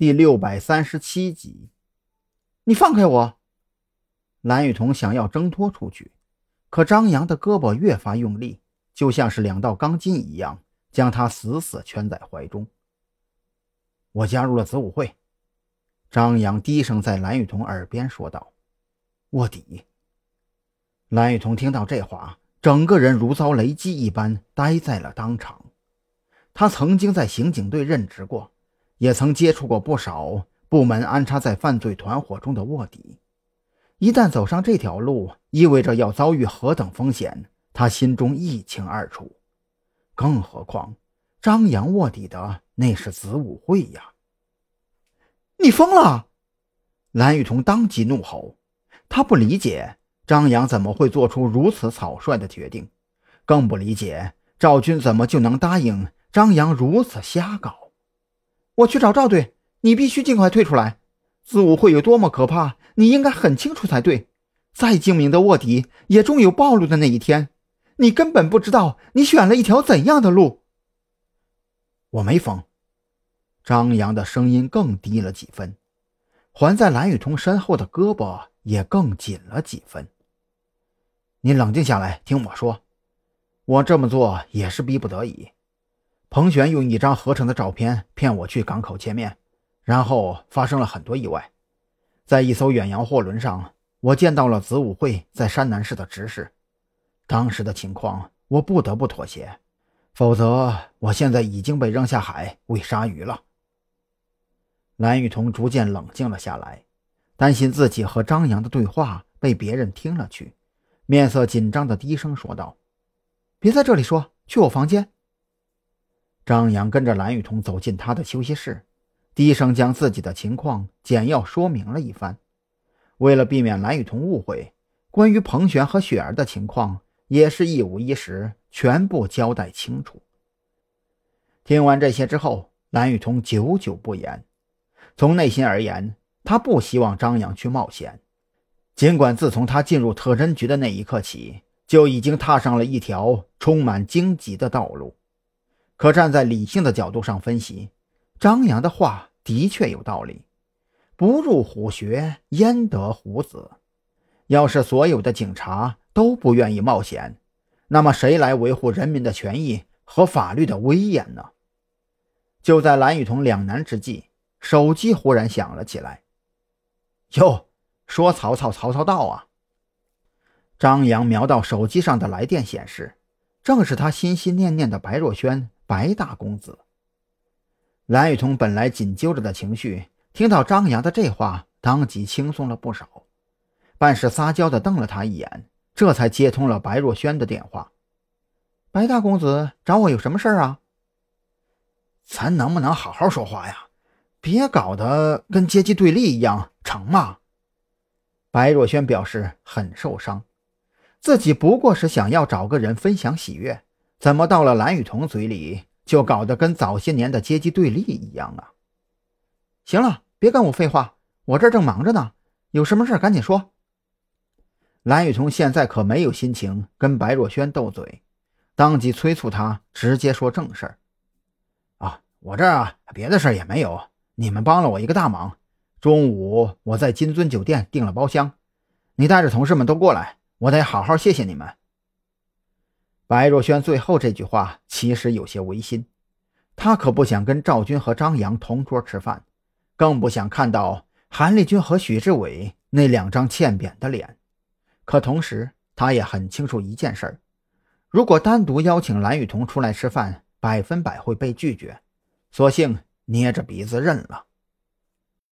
第六百三十七集，你放开我！蓝雨桐想要挣脱出去，可张扬的胳膊越发用力，就像是两道钢筋一样，将他死死圈在怀中。我加入了子午会，张扬低声在蓝雨桐耳边说道：“卧底。”蓝雨桐听到这话，整个人如遭雷击一般，呆在了当场。他曾经在刑警队任职过。也曾接触过不少部门安插在犯罪团伙中的卧底，一旦走上这条路，意味着要遭遇何等风险，他心中一清二楚。更何况，张扬卧底的那是子午会呀！你疯了！蓝雨桐当即怒吼，他不理解张扬怎么会做出如此草率的决定，更不理解赵军怎么就能答应张扬如此瞎搞。我去找赵队，你必须尽快退出来。子午会有多么可怕，你应该很清楚才对。再精明的卧底，也终有暴露的那一天。你根本不知道你选了一条怎样的路。我没疯。张扬的声音更低了几分，环在蓝雨桐身后的胳膊也更紧了几分。你冷静下来，听我说。我这么做也是逼不得已。彭璇用一张合成的照片骗我去港口见面，然后发生了很多意外。在一艘远洋货轮上，我见到了子午会在山南市的执事。当时的情况，我不得不妥协，否则我现在已经被扔下海喂鲨鱼了。蓝雨桐逐渐冷静了下来，担心自己和张扬的对话被别人听了去，面色紧张的低声说道：“别在这里说，去我房间。”张扬跟着蓝雨桐走进他的休息室，低声将自己的情况简要说明了一番。为了避免蓝雨桐误会，关于彭璇和雪儿的情况也是一五一十全部交代清楚。听完这些之后，蓝雨桐久久不言。从内心而言，他不希望张扬去冒险。尽管自从他进入特侦局的那一刻起，就已经踏上了一条充满荆棘的道路。可站在理性的角度上分析，张扬的话的确有道理。不入虎穴，焉得虎子？要是所有的警察都不愿意冒险，那么谁来维护人民的权益和法律的威严呢？就在蓝雨桐两难之际，手机忽然响了起来。哟，说曹操，曹操到啊！张扬瞄到手机上的来电显示，正是他心心念念的白若萱。白大公子，蓝雨桐本来紧揪着的情绪，听到张扬的这话，当即轻松了不少。半是撒娇的瞪了他一眼，这才接通了白若萱的电话。白大公子找我有什么事儿啊？咱能不能好好说话呀？别搞得跟阶级对立一样，成吗？白若萱表示很受伤，自己不过是想要找个人分享喜悦。怎么到了蓝雨桐嘴里，就搞得跟早些年的阶级对立一样啊？行了，别跟我废话，我这正忙着呢，有什么事赶紧说。蓝雨桐现在可没有心情跟白若萱斗嘴，当即催促他直接说正事儿。啊，我这儿啊，别的事儿也没有，你们帮了我一个大忙。中午我在金尊酒店订了包厢，你带着同事们都过来，我得好好谢谢你们。白若萱最后这句话其实有些违心，她可不想跟赵军和张扬同桌吃饭，更不想看到韩立军和许志伟那两张欠扁的脸。可同时，她也很清楚一件事：如果单独邀请蓝雨桐出来吃饭，百分百会被拒绝，索性捏着鼻子认了。